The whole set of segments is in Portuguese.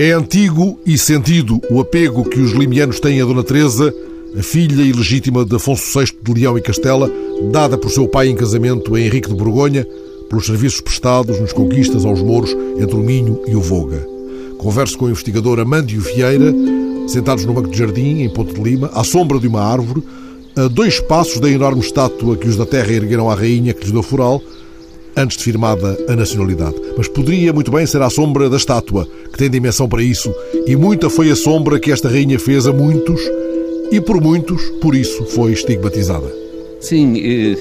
É antigo e sentido o apego que os limianos têm a Dona Teresa, a filha ilegítima de Afonso VI de Leão e Castela, dada por seu pai em casamento a Henrique de Borgonha, pelos serviços prestados nos conquistas aos mouros entre o Minho e o Voga. Converso com o investigador Amândio Vieira, sentados no banco de jardim, em Ponte de Lima, à sombra de uma árvore, a dois passos da enorme estátua que os da terra ergueram à rainha que lhes deu foral, antes de firmada a nacionalidade. Mas poderia muito bem ser à sombra da estátua, que tem dimensão para isso, e muita foi a sombra que esta rainha fez a muitos, e por muitos, por isso, foi estigmatizada. Sim, eh,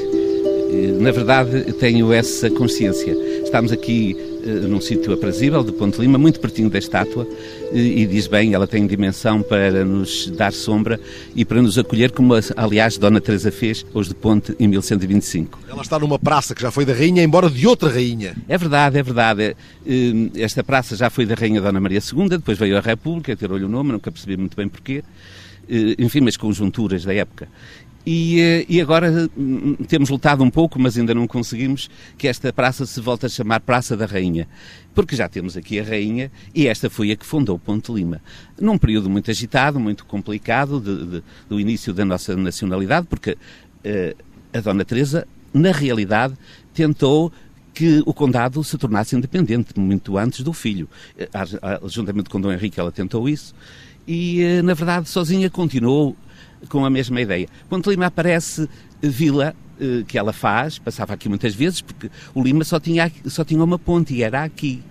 eh, na verdade tenho essa consciência. Estamos aqui num sítio aprazível de Ponte Lima, muito pertinho da estátua, e, diz bem, ela tem dimensão para nos dar sombra e para nos acolher, como aliás Dona Teresa fez hoje de Ponte em 1125. Ela está numa praça que já foi da rainha, embora de outra rainha. É verdade, é verdade. Esta praça já foi da rainha Dona Maria II, depois veio a República, tirou-lhe o nome, nunca percebi muito bem porquê enfim, as conjunturas da época. E, eh, e, agora hum, temos lutado um pouco, mas ainda não conseguimos que esta praça se volte a chamar Praça da Rainha. Porque já temos aqui a Rainha e esta foi a que fundou Ponte Lima. Num período muito agitado, muito complicado, de, de, do início da nossa nacionalidade, porque uh, a Dona Teresa, na realidade, tentou que o condado se tornasse independente muito antes do filho. Uh, juntamente com Dom Henrique, ela tentou isso e, na verdade, sozinha continuou com a mesma ideia. Quando Lima aparece vila, eh, que ela faz, passava aqui muitas vezes, porque o Lima só tinha, só tinha uma ponte e era aqui.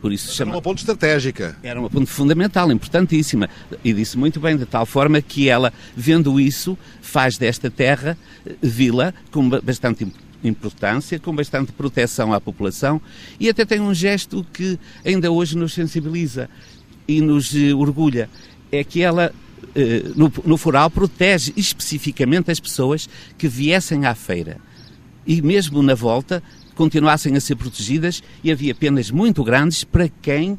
Por isso chama... Era uma ponte estratégica. Era uma ponte fundamental, importantíssima. E disse muito bem, de tal forma que ela, vendo isso, faz desta terra eh, vila com bastante importância, com bastante proteção à população e até tem um gesto que ainda hoje nos sensibiliza e nos eh, orgulha. É que ela no, no Foral protege especificamente as pessoas que viessem à feira. E mesmo na volta continuassem a ser protegidas e havia penas muito grandes para quem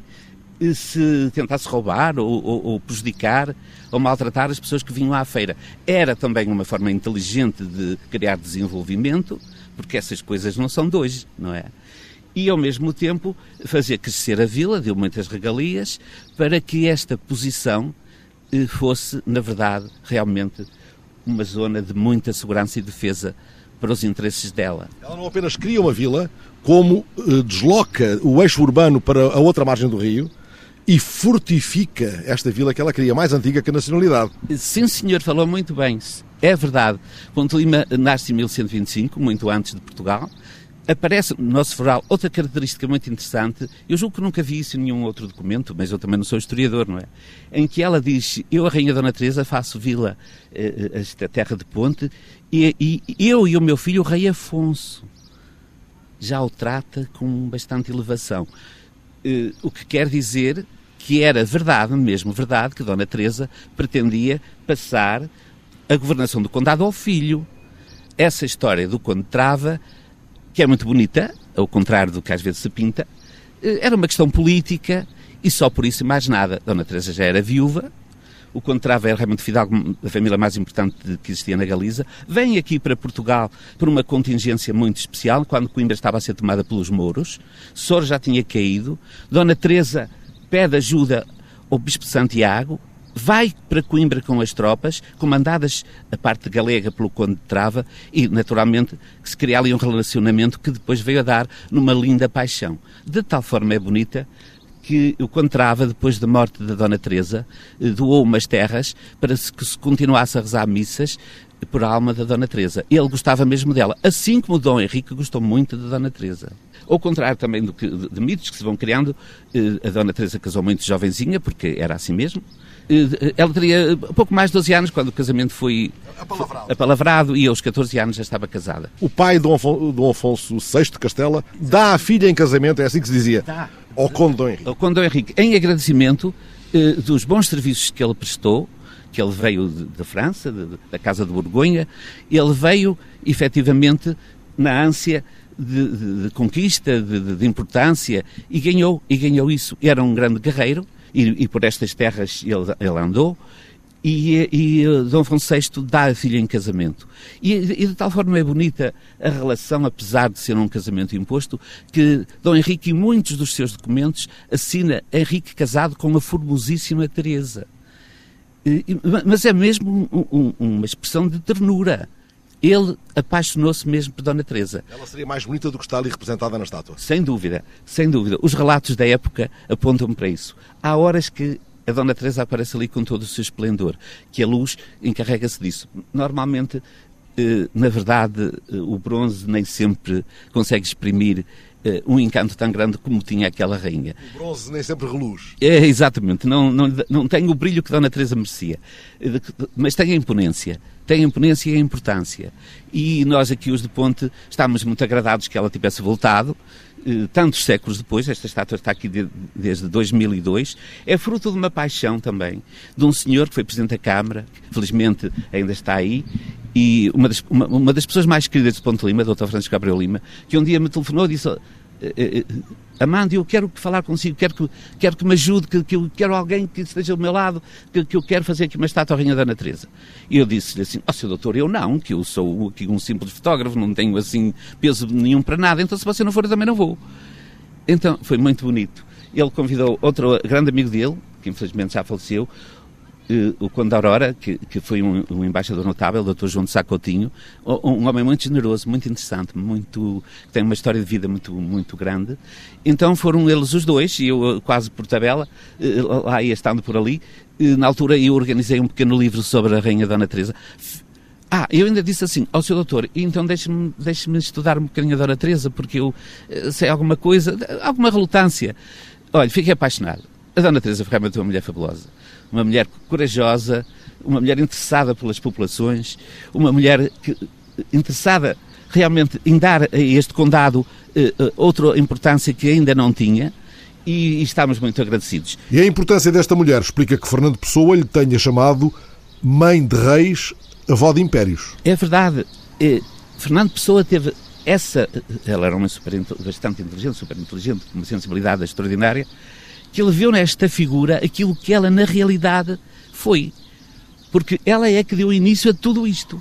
eh, se tentasse roubar ou, ou, ou, prejudicar ou maltratar as pessoas que vinham à feira. Era também uma forma inteligente de criar desenvolvimento, porque essas coisas não são de hoje, não é? E, ao mesmo tempo, fazer crescer a vila, deu muitas regalias, para que esta posição fosse, na verdade, realmente uma zona de muita segurança e defesa para os interesses dela. Ela não apenas cria uma vila, como eh, desloca o eixo urbano para a outra margem do rio e fortifica esta vila que ela cria, mais antiga que a nacionalidade. Sim, senhor, falou muito bem. É verdade. Ponte Lima nasce em 1125, muito antes de Portugal, aparece no nosso foral outra característica muito interessante, eu julgo que nunca vi isso em nenhum outro documento, mas eu também não sou historiador, não é? Em que ela diz, eu, a Rainha Dona Teresa, faço vila, eh, eh, esta terra de ponte, e, e eu e o meu filho, o rei Afonso, já o trata com bastante elevação. Eh, o que quer dizer que era verdade, mesmo verdade, que Dona Teresa pretendia passar a governação do condado ao filho. Essa história do Conde Trava que é muito bonita, ao contrário do que às vezes se pinta, eh, era uma questão política e só por isso mais nada. Dona Teresa já era viúva, o Contrava era Raimundo Fidalgo, a família mais importante que existia na Galiza, vem aqui para Portugal por uma contingência muito especial, quando Coimbra estava a ser tomada pelos mouros, Sor já tinha caído, Dona Teresa pede ajuda ao Bispo Santiago, vai para Coimbra com as tropas, comandadas a parte galega pelo Conde de Trava, e naturalmente que se cria ali um relacionamento que depois veio a dar numa linda paixão. De tal forma é bonita que o Conde Trava, depois da morte da Dona Teresa, eh, doou umas terras para que se continuasse a rezar missas por alma da Dona Teresa. Ele gostava mesmo dela, assim como o Dom Henrique gostou muito da Dona Teresa. Ao contrário também do que, de, de mitos que se vão criando, eh, a Dona Teresa casou muito jovenzinha, porque era assim mesmo, ela teria pouco mais de 12 anos quando o casamento foi apalavrado, apalavrado e aos 14 anos já estava casada. O pai de Dom Afonso VI de Castela dá a filha em casamento, é assim que se dizia, dá. ao Conde Dom Henrique. Ao Conde Dom Henrique, em agradecimento eh, dos bons serviços que ele prestou, que ele veio de, de França, de, da Casa de Borgonha, ele veio efetivamente na ânsia de, de, de conquista, de, importância, e ganhou, e ganhou isso. Era um grande guerreiro, e, e por estas terras ele, ele andou, e, e Dom Afonso VI dá a filha em casamento. E, e, de tal forma é bonita a relação, apesar de ser um casamento imposto, que Dom Henrique, em muitos dos seus documentos, assina Henrique casado com a formosíssima Teresa. Mas é mesmo um, um, uma expressão de ternura. Ele apaixonou-se mesmo por Dona Teresa. Ela seria mais bonita do que está ali representada na estátua. Sem dúvida, sem dúvida. Os relatos da época apontam para isso. Há horas que a Dona Teresa aparece ali com todo o seu esplendor, que a luz encarrega-se disso. Normalmente, eh, na verdade, eh, o bronze nem sempre consegue exprimir um encanto tão grande como tinha aquela rainha. O bronze nem sempre reluz. É, exatamente, não, não, não tem o brilho que Dona Teresa merecia, mas tem a imponência, tem a imponência e a importância. E nós aqui, os de Ponte, estamos muito agradados que ela tivesse voltado, eh, tantos séculos depois, esta estátua está aqui de, desde 2002, é fruto de uma paixão também, de um senhor que foi Presidente da Câmara, felizmente ainda está aí, e uma das, uma, uma das pessoas mais queridas de Ponte Lima, Dr. Francisco Gabriel Lima, que um dia me telefonou e disse eh, eh, Amanda, eu quero falar consigo, quero que, quero que me ajude, que, que eu quero alguém que esteja ao meu lado, que, que eu quero fazer aqui uma estátua à Rainha da Natureza. E eu disse-lhe assim, ó oh, doutor, eu não, que eu sou aqui um simples fotógrafo, não tenho assim peso nenhum para nada, então se você não for eu também não vou. Então, foi muito bonito. Ele convidou outro grande amigo dele, que infelizmente já faleceu, eh, o Conde Aurora, que, que foi um, um, embaixador notável, o Dr. João de Sacotinho, um, homem muito generoso, muito interessante, muito, que tem uma história de vida muito, muito grande. Então foram eles os dois, e eu quase por tabela, eh, lá ia estando por ali, na altura eu organizei um pequeno livro sobre a Rainha Dona Teresa. Ah, eu ainda disse assim, ao seu doutor, então deixe-me deixe estudar um bocadinho a Dona Teresa, porque eu eh, sei alguma coisa, alguma relutância. Olha, fiquei apaixonado. A Dona Teresa foi realmente uma mulher fabulosa uma mulher corajosa, uma mulher interessada pelas populações, uma mulher que, interessada realmente em dar a este condado eh, eh, outra importância que ainda não tinha. E, e estamos muito agradecidos. E a importância desta mulher explica que Fernando Pessoa lhe tenha chamado mãe de reis, avó de impérios. É verdade. Eh, Fernando Pessoa teve essa. Ela era uma super, bastante inteligente, super inteligente, com uma sensibilidade extraordinária que ele viu nesta figura aquilo que ela na realidade foi. Porque ela é que deu início a tudo isto.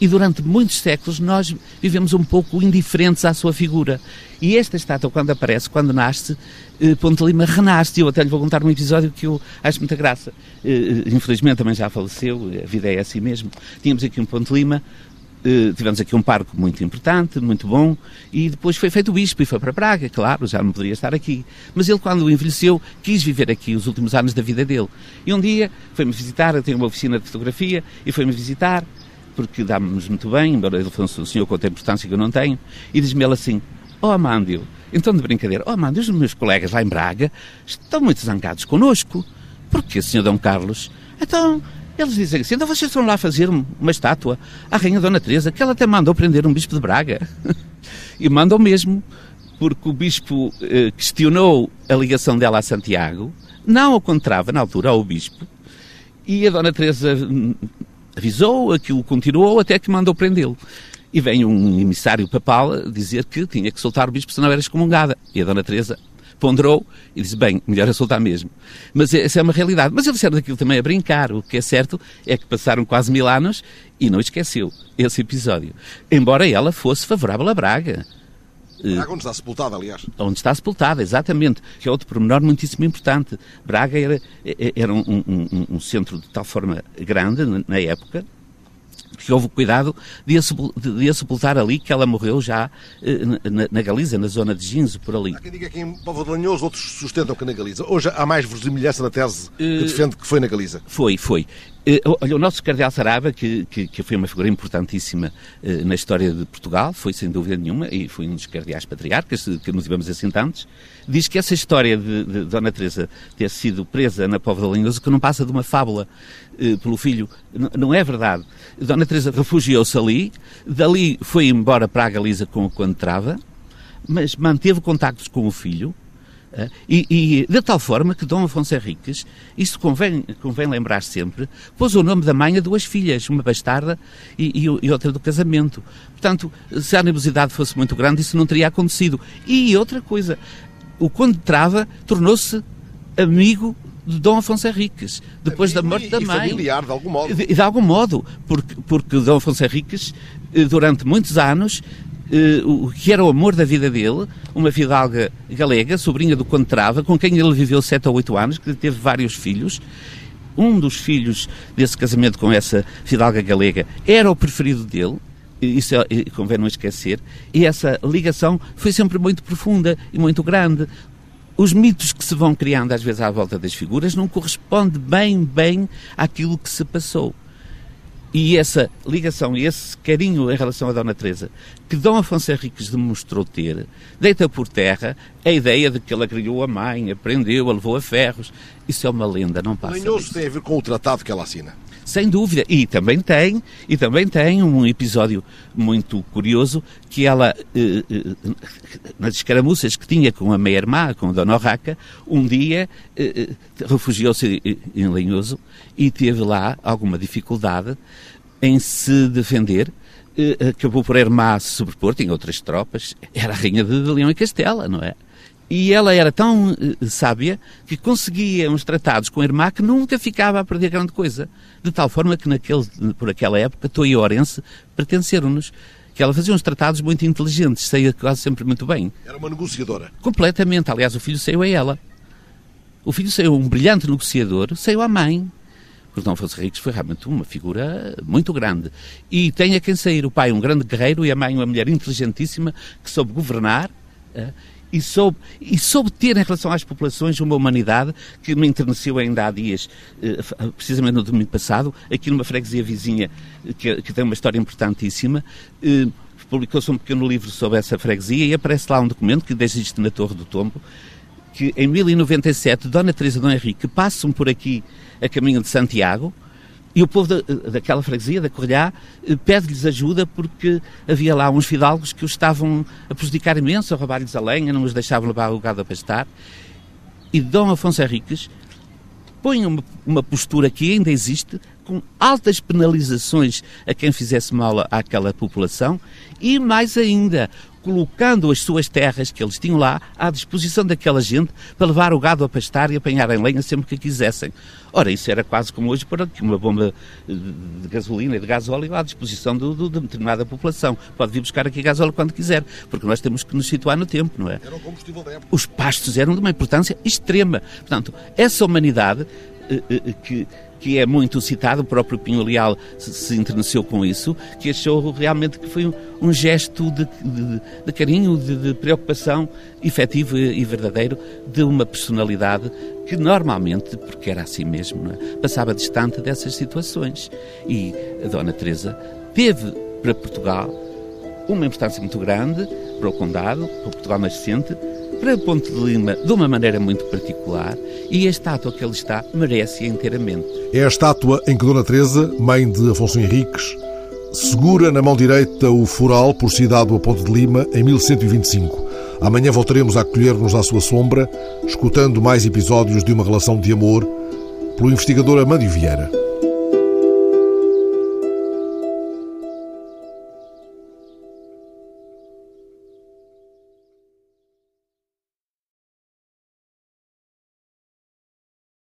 E durante muitos séculos nós vivemos um pouco indiferentes à sua figura. E esta estátua, quando aparece, quando nasce, eh, Ponte Lima renasce. Eu até lhe vou contar um episódio que eu acho muita graça. Eh, infelizmente também já faleceu, a vida é assim mesmo. Tínhamos aqui um Ponte Lima, tivemos aqui um parque muito importante, muito bom, e depois foi feito o bispo e foi para Praga, claro, já não poderia estar aqui. Mas ele, quando envelheceu, quis viver aqui os últimos anos da vida dele. E um dia foi-me visitar, eu tenho uma oficina de fotografia, e foi-me visitar, porque dá-nos muito bem, embora ele fosse um senhor com outra importância que eu não tenho, e diz-me ele assim, oh, Amândio, então de brincadeira, oh, Amândio, os meus colegas lá em Braga estão muito zangados connosco. Porquê, senhor Dom Carlos? Então, eles dizem assim, então vocês estão lá fazer uma estátua à Rainha Dona Teresa, que ela até mandou prender um bispo de Braga. e mandou mesmo, porque o bispo eh, questionou a ligação dela a Santiago, não encontrava na altura ao bispo, e a Dona Teresa hum, avisou, aquilo continuou, até que mandou prendê-lo. E vem um emissário papal dizer que tinha que soltar o bispo, senão era excomungada. E a Dona Teresa ponderou e disse, bem, melhor é soltar mesmo. Mas essa é uma realidade. Mas eles disseram daquilo também a brincar. O que é certo é que passaram quase mil anos e não esqueceu esse episódio. Embora ela fosse favorável a Braga. Braga onde está sepultada, aliás. Onde está sepultada, exatamente. Que é outro pormenor muitíssimo importante. Braga era, era um, um, um centro de tal forma grande na época que houve cuidado de a, sepultar ali, que ela morreu já eh, na, na, Galiza, na zona de Ginzo, por ali. Há quem diga que em Povo de Lanhoso, outros sustentam que na Galiza. Hoje há mais verosimilhança na tese que uh, defende que foi na Galiza. Foi, foi. Uh, olha, o nosso Cardeal Sarava, que, que, que, foi uma figura importantíssima uh, na história de Portugal, foi sem dúvida nenhuma, e foi um dos cardeais patriarcas, que nos tivemos assim tantos, diz que essa história de, de Dona Teresa ter sido presa na Povo de Lanhoso, que não passa de uma fábula uh, pelo filho, não é verdade. Dona Teresa refugiou-se ali, dali foi embora para a Galiza com, quando entrava, mas manteve contactos com o filho, eh, e, e, de tal forma que Dom Afonso Henriques, isso convém, convém lembrar sempre, pôs o nome da mãe a duas filhas, uma bastarda e, e, e, outra do casamento. Portanto, se a animosidade fosse muito grande, isso não teria acontecido. E outra coisa, o Conde Trava tornou-se amigo de Dom Afonso Henriques, depois e, da morte e, da e mãe. familiar, de algum modo. De, de algum modo, porque, porque Dom Afonso Henriques, eh, durante muitos anos, o que era o amor da vida dele, uma fidalga galega, sobrinha do Conde Trava, com quem ele viveu sete ou oito anos, que teve vários filhos. Um dos filhos desse casamento com essa fidalga galega era o preferido dele, isso é, convém não esquecer, e essa ligação foi sempre muito profunda e muito grande. Os mitos que se vão criando às vezes à volta das figuras não correspondem bem, bem àquilo que se passou. E essa ligação e esse carinho em relação a Dona Teresa, que Dom Afonso Henriques demonstrou ter, deita por terra a ideia de que ela criou a mãe, aprendeu, a levou a ferros. Isso é uma lenda, não passa. Lenhoso tem a ver com o tratado que ela assina. Sem dúvida. E também tem, e também tem um episódio muito curioso que ela, eh, eh, nas escaramuças que tinha com a meia-irmã, com a Dona Orraca, um dia eh, refugiou-se em Lenhoso e teve lá alguma dificuldade em se defender. acabou por irmã se sobrepor, tinha outras tropas, era a rainha de Leão e Castela, não é? E ela era tão uh, sábia que conseguia uns tratados com a irmã que nunca ficava a perder grande coisa. De tal forma que naquele, por aquela época, Toa e Orense pertenceram-nos. Que ela fazia uns tratados muito inteligentes, saía quase sempre muito bem. Era uma negociadora. Completamente. Aliás, o filho saiu a ela. O filho saiu um brilhante negociador, saiu à mãe. Porque Dom Afonso Henriques foi realmente uma figura muito grande. E tem a quem sair o pai um grande guerreiro e a mãe uma mulher inteligentíssima que soube governar. E soube, e soube ter em relação às populações uma humanidade que me enterneceu ainda há dias, eh, precisamente no domingo passado, aqui numa freguesia vizinha eh, que, que tem uma história importantíssima. Eh, publicou-se um pequeno livro sobre essa freguesia e aparece lá um documento que existe na Torre do Tombo, que em 1097 Dona Teresa e Dom Henrique passam por aqui a caminho de Santiago, e o povo da, daquela freguesia, da Correia, eh, pede-lhes ajuda porque havia lá uns fidalgos que os estavam a prejudicar imenso, a roubar-lhes a lenha, não os deixavam levar o gado a pastar. E Dom Afonso Henriques põe uma, uma postura que ainda existe, com altas penalizações a quem fizesse mal àquela população e, mais ainda, colocando as suas terras que eles tinham lá à disposição daquela gente para levar o gado a pastar e apanhar em lenha sempre que quisessem. Ora, isso era quase como hoje para uma bomba de gasolina e de gasóleo à disposição do, do, de determinada população. Pode vir buscar aqui gasóleo quando quiser, porque nós temos que nos situar no tempo, não é? Era o combustível da época. Os pastos eram de uma importância extrema. Portanto, essa humanidade eh, eh, que que é muito citado, o próprio Pinho Leal se, interneceu com isso, que achou realmente que foi um, um gesto de, de, de carinho, de, de, preocupação efetivo e verdadeiro de uma personalidade que normalmente, porque era assim mesmo, é? passava distante dessas situações. E a Dona Teresa teve para Portugal uma importância muito grande para o Condado, para o Portugal nascente, para Ponte de Lima de uma maneira muito particular e a estátua que ele está merece inteiramente. É a estátua em que Dona Teresa, mãe de Afonso Henriques, segura na mão direita o fural por si dado a Ponte de Lima em 1125. Amanhã voltaremos a acolher-nos à sua sombra, escutando mais episódios de uma relação de amor pelo investigador Amandio Vieira.